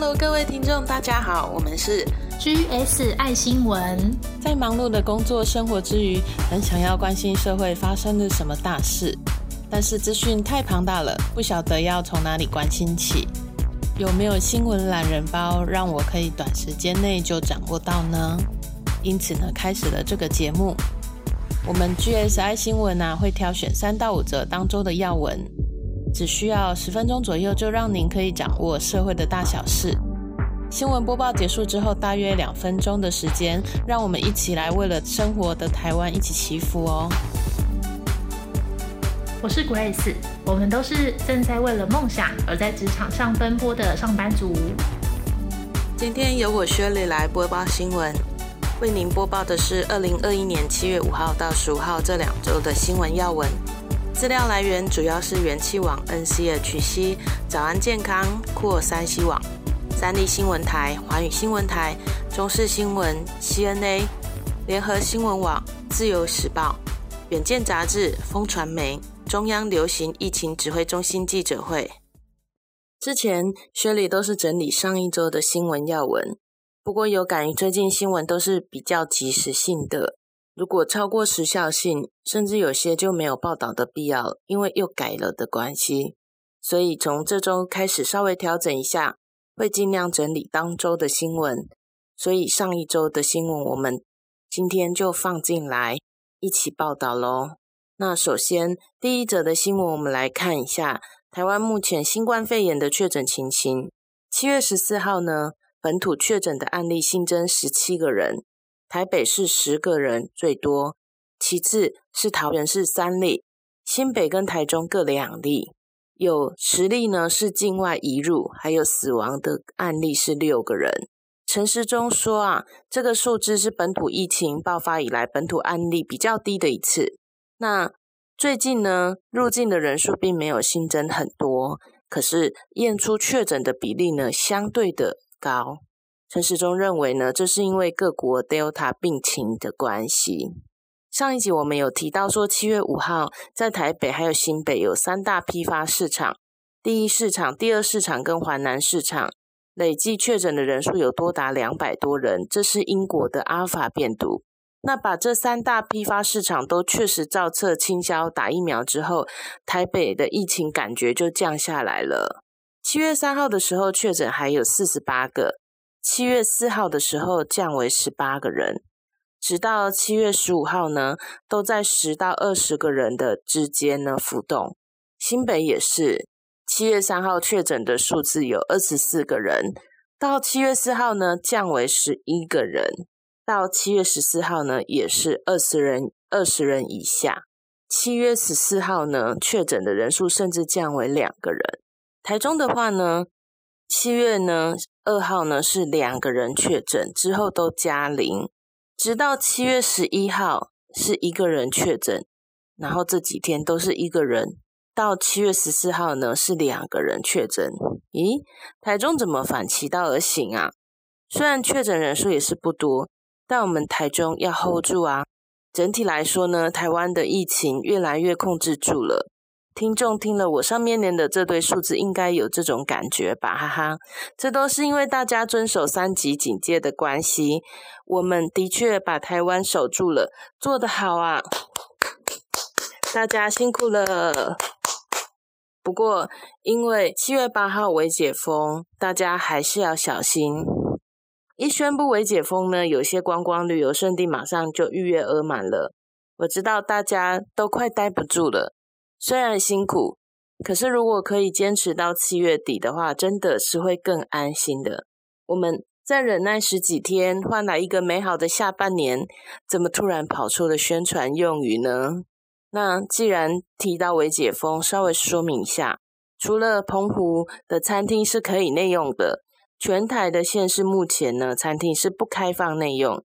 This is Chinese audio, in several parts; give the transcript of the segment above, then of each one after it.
Hello，各位听众，大家好，我们是 GS 爱新闻。在忙碌的工作生活之余，很想要关心社会发生了什么大事，但是资讯太庞大了，不晓得要从哪里关心起。有没有新闻懒人包，让我可以短时间内就掌握到呢？因此呢，开始了这个节目。我们 GSI 新闻啊，会挑选三到五则当周的要闻。只需要十分钟左右，就让您可以掌握社会的大小事。新闻播报结束之后，大约两分钟的时间，让我们一起来为了生活的台湾一起祈福哦。我是 Grace，我们都是正在为了梦想而在职场上奔波的上班族。今天由我薛丽来播报新闻，为您播报的是二零二一年七月五号到十五号这两周的新闻要闻。资料来源主要是元气网、NCHC、早安健康、酷尔山西网、三立新闻台、华语新闻台、中视新闻、CNA、联合新闻网、自由时报、远见杂志、风传媒、中央流行疫情指挥中心记者会。之前薛里都是整理上一周的新闻要闻，不过有感于最近新闻都是比较及时性的。如果超过时效性，甚至有些就没有报道的必要，因为又改了的关系，所以从这周开始稍微调整一下，会尽量整理当周的新闻。所以上一周的新闻，我们今天就放进来一起报道喽。那首先第一则的新闻，我们来看一下台湾目前新冠肺炎的确诊情形。七月十四号呢，本土确诊的案例新增十七个人。台北市十个人最多，其次是桃园市三例，新北跟台中各两例，有十例呢是境外移入，还有死亡的案例是六个人。陈时中说啊，这个数字是本土疫情爆发以来本土案例比较低的一次。那最近呢，入境的人数并没有新增很多，可是验出确诊的比例呢相对的高。陈时中认为呢，这是因为各国 Delta 病情的关系。上一集我们有提到说，七月五号在台北还有新北有三大批发市场，第一市场、第二市场跟华南市场累计确诊的人数有多达两百多人，这是英国的阿尔法变毒。那把这三大批发市场都确实照册清销打疫苗之后，台北的疫情感觉就降下来了。七月三号的时候确诊还有四十八个。七月四号的时候降为十八个人，直到七月十五号呢，都在十到二十个人的之间呢浮动。新北也是，七月三号确诊的数字有二十四个人，到七月四号呢降为十一个人，到七月十四号呢也是二十人二十人以下。七月十四号呢确诊的人数甚至降为两个人。台中的话呢，七月呢。二号呢是两个人确诊之后都加零，直到七月十一号是一个人确诊，然后这几天都是一个人，到七月十四号呢是两个人确诊。咦，台中怎么反其道而行啊？虽然确诊人数也是不多，但我们台中要 hold 住啊。整体来说呢，台湾的疫情越来越控制住了。听众听了我上面念的这堆数字，应该有这种感觉吧，哈哈！这都是因为大家遵守三级警戒的关系。我们的确把台湾守住了，做得好啊！大家辛苦了。不过，因为七月八号为解封，大家还是要小心。一宣布为解封呢，有些观光旅游胜地马上就预约额满了。我知道大家都快待不住了。虽然辛苦，可是如果可以坚持到七月底的话，真的是会更安心的。我们再忍耐十几天，换来一个美好的下半年，怎么突然跑出了宣传用语呢？那既然提到微解封，稍微说明一下，除了澎湖的餐厅是可以内用的，全台的县市目前呢，餐厅是不开放内用，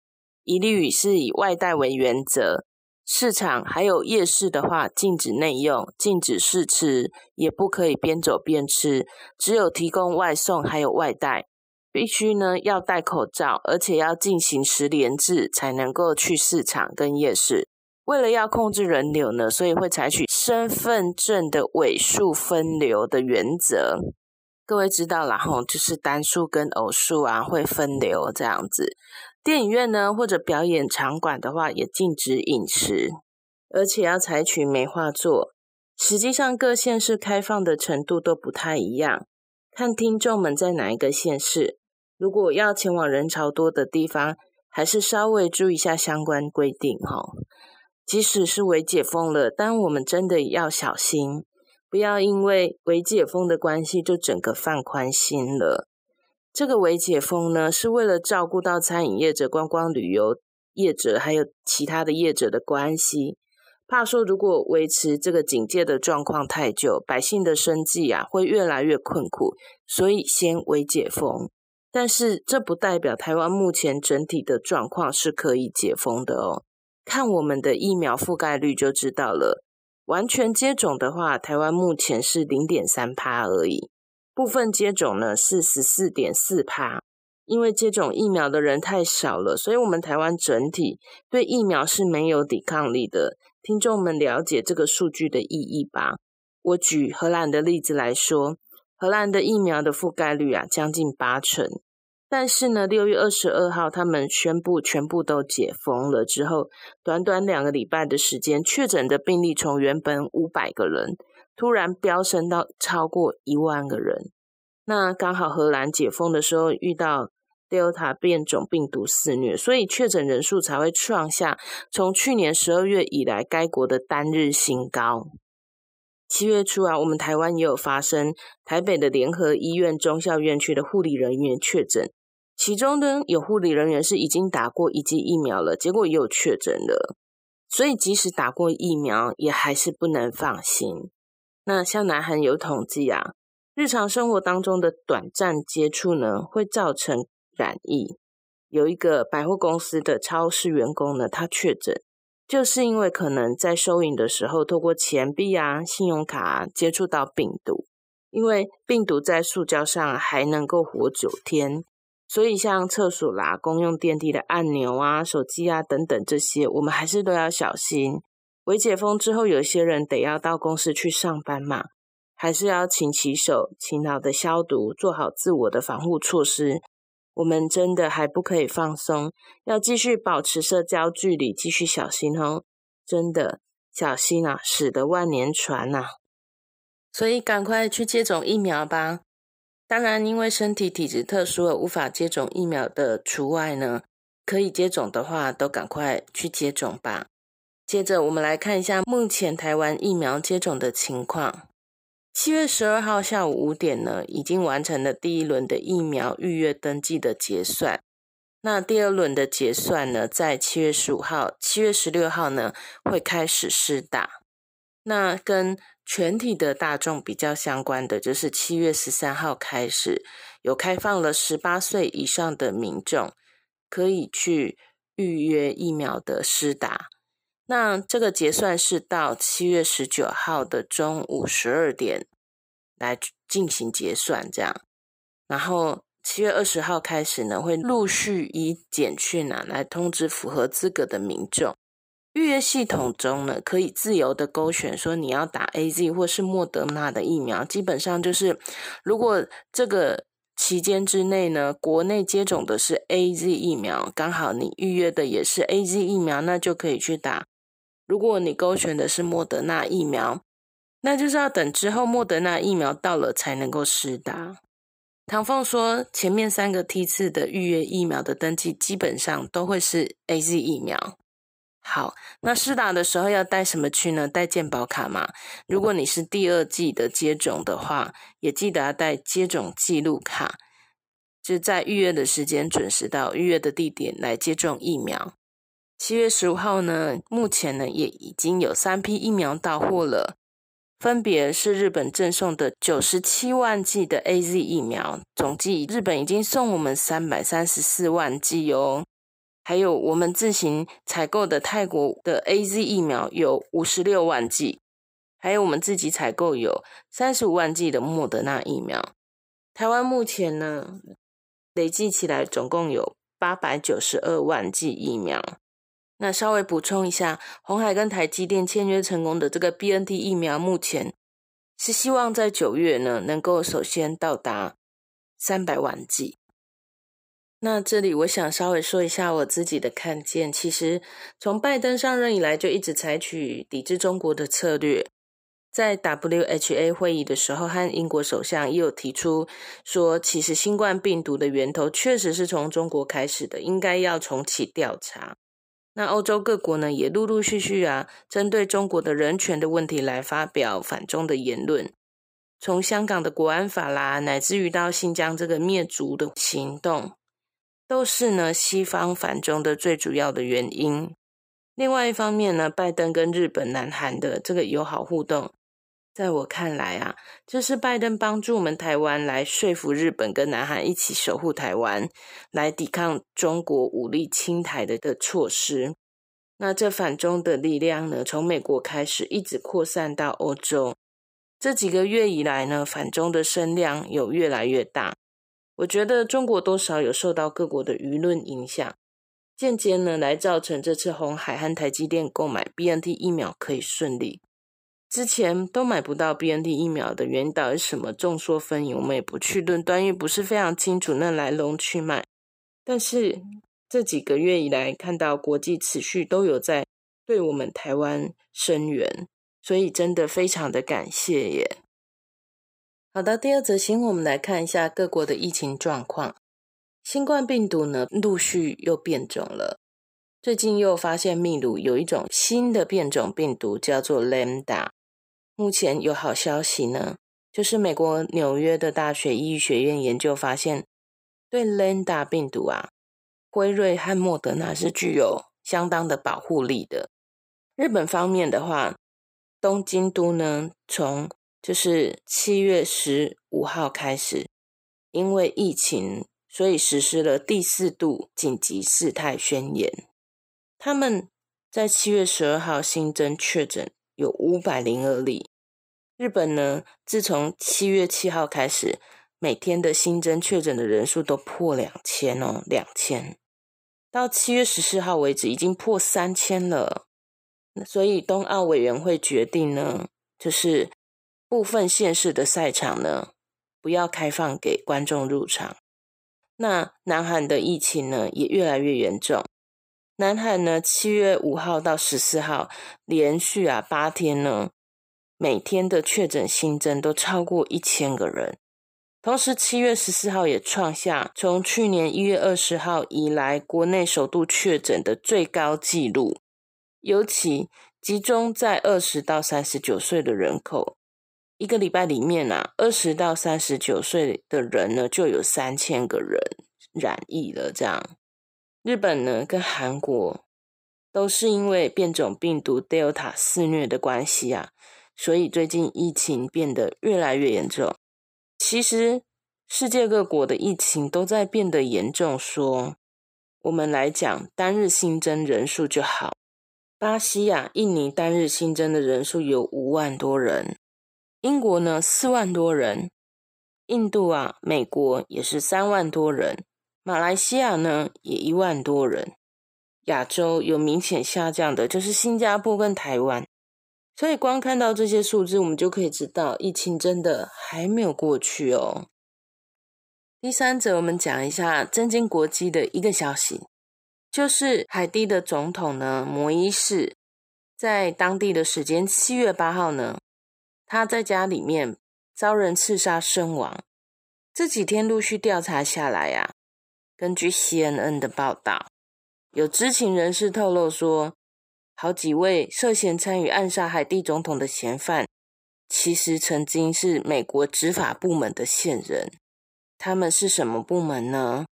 一律是以外带为原则。市场还有夜市的话，禁止内用，禁止试吃，也不可以边走边吃，只有提供外送还有外带，必须呢要戴口罩，而且要进行十连制才能够去市场跟夜市。为了要控制人流呢，所以会采取身份证的尾数分流的原则。各位知道啦，吼，就是单数跟偶数啊会分流这样子。电影院呢或者表演场馆的话，也禁止饮食，而且要采取梅花座。实际上各县市开放的程度都不太一样，看听众们在哪一个县市。如果要前往人潮多的地方，还是稍微注意一下相关规定哈。即使是微解封了，但我们真的要小心。不要因为微解封的关系就整个放宽心了。这个微解封呢，是为了照顾到餐饮业者、观光旅游业者，还有其他的业者的关系。怕说如果维持这个警戒的状况太久，百姓的生计啊会越来越困苦，所以先微解封。但是这不代表台湾目前整体的状况是可以解封的哦。看我们的疫苗覆盖率就知道了。完全接种的话，台湾目前是零点三趴而已。部分接种呢是十四点四趴。因为接种疫苗的人太少了，所以我们台湾整体对疫苗是没有抵抗力的。听众们了解这个数据的意义吧？我举荷兰的例子来说，荷兰的疫苗的覆盖率啊将近八成。但是呢，六月二十二号，他们宣布全部都解封了之后，短短两个礼拜的时间，确诊的病例从原本五百个人，突然飙升到超过一万个人。那刚好荷兰解封的时候遇到 Delta 变种病毒肆虐，所以确诊人数才会创下从去年十二月以来该国的单日新高。七月初啊，我们台湾也有发生台北的联合医院中校院区的护理人员确诊。其中呢，有护理人员是已经打过一剂疫苗了，结果也有确诊了。所以即使打过疫苗，也还是不能放心。那像南韩有统计啊，日常生活当中的短暂接触呢，会造成染疫。有一个百货公司的超市员工呢，他确诊，就是因为可能在收银的时候，透过钱币啊、信用卡接触到病毒，因为病毒在塑胶上还能够活九天。所以，像厕所啦、公用电梯的按钮啊、手机啊等等这些，我们还是都要小心。微解封之后，有些人得要到公司去上班嘛，还是要勤洗手、勤劳的消毒，做好自我的防护措施。我们真的还不可以放松，要继续保持社交距离，继续小心哦。真的小心啊，使得万年船呐。所以，赶快去接种疫苗吧。当然，因为身体体质特殊而无法接种疫苗的除外呢，可以接种的话，都赶快去接种吧。接着，我们来看一下目前台湾疫苗接种的情况。七月十二号下午五点呢，已经完成了第一轮的疫苗预约登记的结算。那第二轮的结算呢，在七月十五号、七月十六号呢，会开始施打。那跟全体的大众比较相关的，就是七月十三号开始有开放了十八岁以上的民众可以去预约疫苗的施打。那这个结算是到七月十九号的中午十二点来进行结算，这样。然后七月二十号开始呢，会陆续以简讯啊来通知符合资格的民众。预约系统中呢，可以自由的勾选说你要打 A Z 或是莫德纳的疫苗。基本上就是，如果这个期间之内呢，国内接种的是 A Z 疫苗，刚好你预约的也是 A Z 疫苗，那就可以去打。如果你勾选的是莫德纳疫苗，那就是要等之后莫德纳疫苗到了才能够施打。唐凤说，前面三个梯次的预约疫苗的登记，基本上都会是 A Z 疫苗。好，那施打的时候要带什么去呢？带健保卡吗？如果你是第二季的接种的话，也记得要带接种记录卡，就在预约的时间准时到预约的地点来接种疫苗。七月十五号呢，目前呢也已经有三批疫苗到货了，分别是日本赠送的九十七万剂的 A Z 疫苗，总计日本已经送我们三百三十四万剂哦。还有我们自行采购的泰国的 A Z 疫苗有五十六万剂，还有我们自己采购有三十五万剂的莫德纳疫苗。台湾目前呢，累计起来总共有八百九十二万剂疫苗。那稍微补充一下，红海跟台积电签约成功的这个 B N T 疫苗，目前是希望在九月呢能够首先到达三百万剂。那这里我想稍微说一下我自己的看见，其实从拜登上任以来就一直采取抵制中国的策略。在 WHA 会议的时候，和英国首相也有提出说，其实新冠病毒的源头确实是从中国开始的，应该要重启调查。那欧洲各国呢，也陆陆续续啊，针对中国的人权的问题来发表反中的言论。从香港的国安法啦，乃至于到新疆这个灭族的行动，都是呢西方反中的最主要的原因。另外一方面呢，拜登跟日本、南韩的这个友好互动。在我看来啊，这是拜登帮助我们台湾来说服日本跟南韩一起守护台湾，来抵抗中国武力侵台的的措施。那这反中的力量呢，从美国开始一直扩散到欧洲。这几个月以来呢，反中的声量有越来越大。我觉得中国多少有受到各国的舆论影响，间接呢来造成这次红海和台积电购买 BNT 疫苗可以顺利。之前都买不到 BNT 疫苗的原因到底是什么？众说纷纭，我们也不去论断，因为不是非常清楚那来龙去脉。但是这几个月以来，看到国际持续都有在对我们台湾声援，所以真的非常的感谢耶。好的，第二则新闻，我们来看一下各国的疫情状况。新冠病毒呢，陆续又变种了。最近又发现秘鲁有一种新的变种病毒，叫做 Lambda。目前有好消息呢，就是美国纽约的大学医学院研究发现，对 Lambda 病毒啊，辉瑞和莫德纳是具有相当的保护力的。日本方面的话，东京都呢，从就是七月十五号开始，因为疫情，所以实施了第四度紧急事态宣言。他们在七月十二号新增确诊有五百零二例。日本呢，自从七月七号开始，每天的新增确诊的人数都破两千哦，两千。到七月十四号为止，已经破三千了。所以冬奥委员会决定呢，就是部分县市的赛场呢，不要开放给观众入场。那南韩的疫情呢，也越来越严重。南海呢，七月五号到十四号连续啊八天呢，每天的确诊新增都超过一千个人。同时，七月十四号也创下从去年一月二十号以来国内首度确诊的最高纪录，尤其集中在二十到三十九岁的人口。一个礼拜里面啊，二十到三十九岁的人呢，就有三千个人染疫了，这样。日本呢，跟韩国都是因为变种病毒 Delta 肆虐的关系啊，所以最近疫情变得越来越严重。其实世界各国的疫情都在变得严重。说我们来讲单日新增人数就好，巴西啊、印尼单日新增的人数有五万多人，英国呢四万多人，印度啊、美国也是三万多人。马来西亚呢也一万多人，亚洲有明显下降的，就是新加坡跟台湾。所以光看到这些数字，我们就可以知道疫情真的还没有过去哦。第三则，我们讲一下震惊国际的一个消息，就是海地的总统呢摩伊士，在当地的时间七月八号呢，他在家里面遭人刺杀身亡。这几天陆续调查下来呀。根据 CNN 的报道，有知情人士透露说，好几位涉嫌参与暗杀海地总统的嫌犯，其实曾经是美国执法部门的线人。他们是什么部门呢？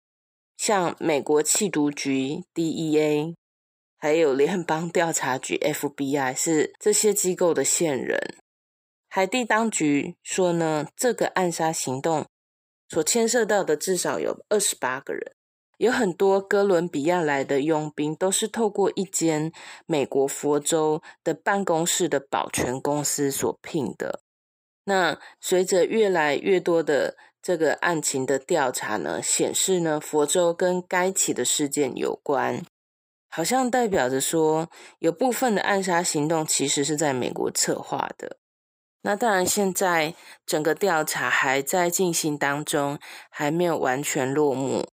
像美国缉毒局 DEA，还有联邦调查局 FBI，是这些机构的线人。海地当局说呢，这个暗杀行动。所牵涉到的至少有二十八个人，有很多哥伦比亚来的佣兵都是透过一间美国佛州的办公室的保全公司所聘的。那随着越来越多的这个案情的调查呢，显示呢，佛州跟该起的事件有关，好像代表着说，有部分的暗杀行动其实是在美国策划的。那当然，现在整个调查还在进行当中，还没有完全落幕。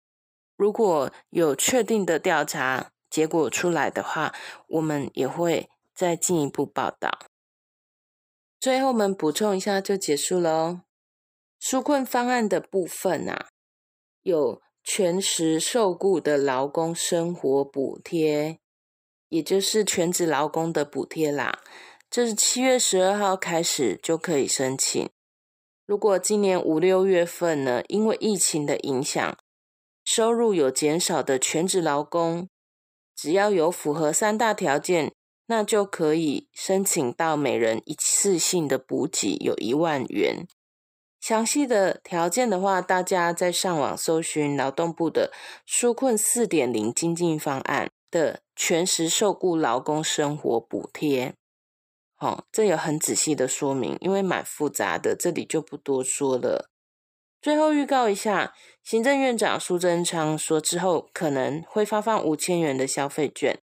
如果有确定的调查结果出来的话，我们也会再进一步报道。最后，我们补充一下就结束了哦。纾困方案的部分啊，有全时受雇的劳工生活补贴，也就是全职劳工的补贴啦。这是七月十二号开始就可以申请。如果今年五六月份呢，因为疫情的影响，收入有减少的全职劳工，只要有符合三大条件，那就可以申请到每人一次性的补给有一万元。详细的条件的话，大家在上网搜寻劳动部的纾困四点零经济方案的全时受雇劳工生活补贴。哦，这有很仔细的说明，因为蛮复杂的，这里就不多说了。最后预告一下，行政院长苏贞昌说之后可能会发放五千元的消费券，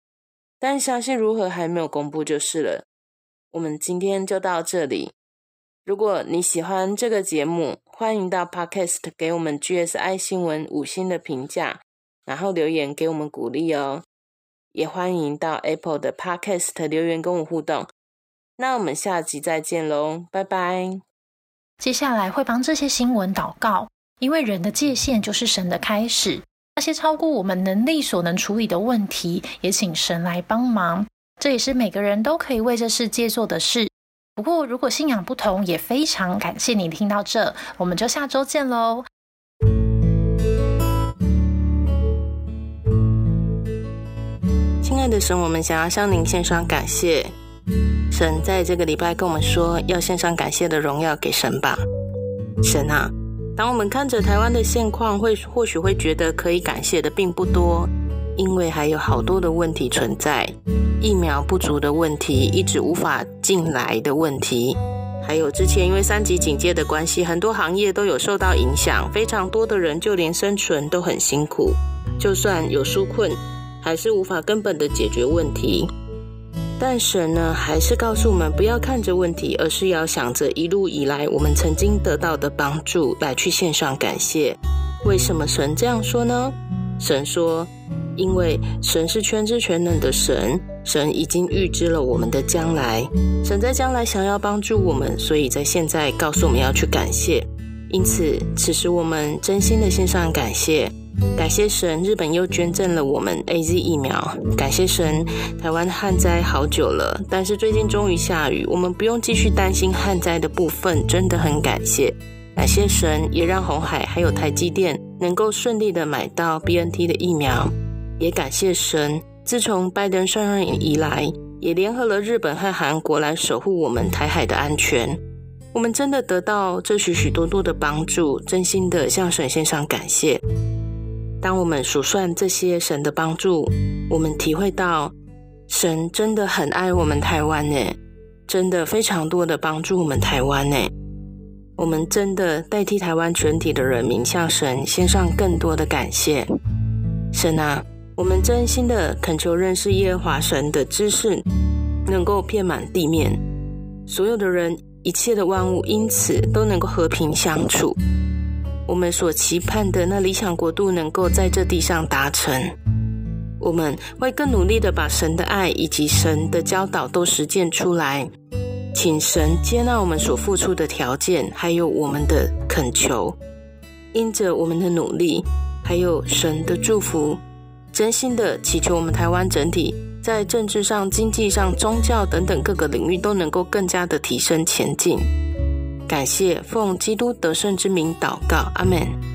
但详细如何还没有公布就是了。我们今天就到这里。如果你喜欢这个节目，欢迎到 Podcast 给我们 GSI 新闻五星的评价，然后留言给我们鼓励哦。也欢迎到 Apple 的 Podcast 留言跟我互动。那我们下集再见喽，拜拜。接下来会帮这些新闻祷告，因为人的界限就是神的开始。那些超过我们能力所能处理的问题，也请神来帮忙。这也是每个人都可以为这世界做的事。不过，如果信仰不同，也非常感谢你听到这，我们就下周见喽。亲爱的神，我们想要向您献上感谢。神在这个礼拜跟我们说，要献上感谢的荣耀给神吧。神啊，当我们看着台湾的现况，会或许会觉得可以感谢的并不多，因为还有好多的问题存在，疫苗不足的问题，一直无法进来的问题，还有之前因为三级警戒的关系，很多行业都有受到影响，非常多的人就连生存都很辛苦，就算有纾困，还是无法根本的解决问题。但神呢，还是告诉我们不要看着问题，而是要想着一路以来我们曾经得到的帮助，来去献上感谢。为什么神这样说呢？神说，因为神是全知全能的神，神已经预知了我们的将来，神在将来想要帮助我们，所以在现在告诉我们要去感谢。因此，此时我们真心的献上感谢。感谢神，日本又捐赠了我们 A Z 疫苗。感谢神，台湾旱灾好久了，但是最近终于下雨，我们不用继续担心旱灾的部分，真的很感谢。感谢神，也让红海还有台积电能够顺利的买到 B N T 的疫苗。也感谢神，自从拜登上任以来，也联合了日本和韩国来守护我们台海的安全。我们真的得到这许许多多的帮助，真心的向神献上感谢。当我们数算这些神的帮助，我们体会到神真的很爱我们台湾呢，真的非常多的帮助我们台湾呢。我们真的代替台湾全体的人民向神献上更多的感谢。神啊，我们真心的恳求认识耶和华神的知识能够遍满地面，所有的人一切的万物因此都能够和平相处。我们所期盼的那理想国度能够在这地上达成，我们会更努力的把神的爱以及神的教导都实践出来，请神接纳我们所付出的条件，还有我们的恳求，因着我们的努力，还有神的祝福，真心的祈求我们台湾整体在政治上、经济上、宗教等等各个领域都能够更加的提升前进。感谢奉基督得胜之名祷告，阿门。